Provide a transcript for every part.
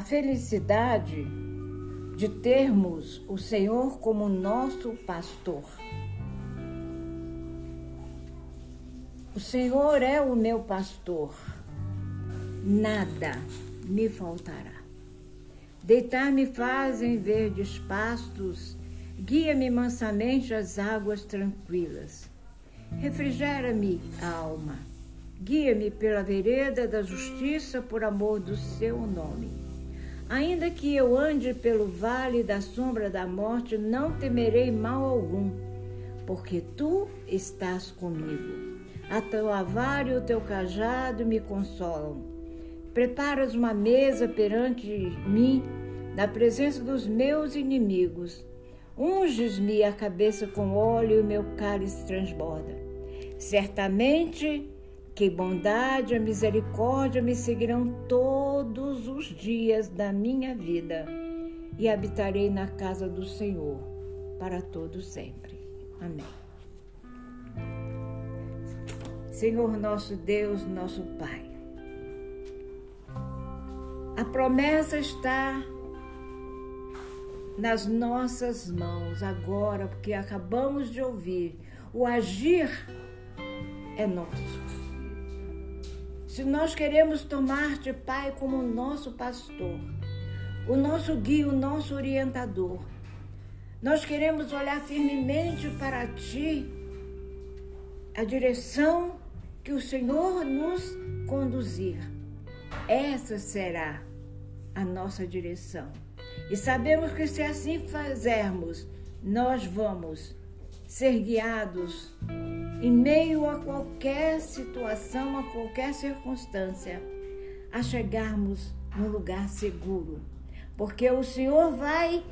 felicidade de termos o Senhor como nosso pastor. O Senhor é o meu pastor, nada me faltará. Deitar-me faz em verdes pastos, guia-me mansamente às águas tranquilas. Refrigera-me a alma, guia-me pela vereda da justiça por amor do seu nome. Ainda que eu ande pelo vale da sombra da morte, não temerei mal algum, porque tu estás comigo a tua vara e o teu cajado me consolam. Preparas uma mesa perante mim, na presença dos meus inimigos. Unges-me a cabeça com óleo e o meu cálice transborda. Certamente que bondade e misericórdia me seguirão todos os dias da minha vida e habitarei na casa do Senhor para todo sempre. Amém. Senhor nosso Deus, nosso Pai. A promessa está nas nossas mãos agora, porque acabamos de ouvir. O agir é nosso. Se nós queremos tomar-te, Pai, como nosso pastor, o nosso guia, o nosso orientador, nós queremos olhar firmemente para Ti, a direção que o Senhor nos conduzir. Essa será a nossa direção. E sabemos que se assim fizermos, nós vamos ser guiados em meio a qualquer situação, a qualquer circunstância, a chegarmos num lugar seguro. Porque o Senhor vai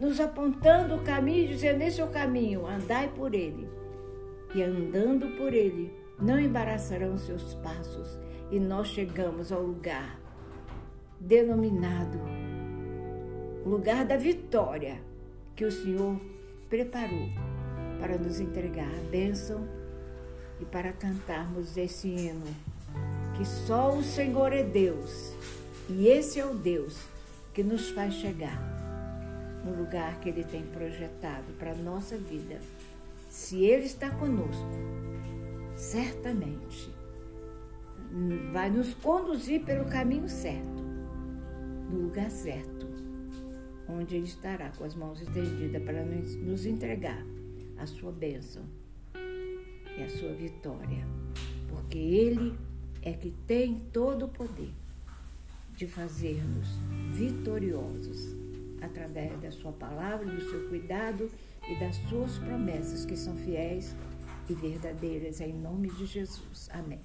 nos apontando o caminho, dizendo: Esse é o caminho, andai por ele. E andando por ele, não embaraçarão seus passos e nós chegamos ao lugar denominado lugar da vitória que o Senhor preparou para nos entregar a bênção e para cantarmos esse hino que só o Senhor é Deus e esse é o Deus que nos faz chegar no lugar que Ele tem projetado para a nossa vida. Se Ele está conosco, certamente vai nos conduzir pelo caminho certo, no lugar certo, onde Ele estará com as mãos estendidas para nos entregar a sua bênção e a sua vitória, porque Ele é que tem todo o poder de fazer-nos vitoriosos através da Sua palavra, do seu cuidado e das Suas promessas que são fiéis e verdadeiras, em nome de Jesus. Amém.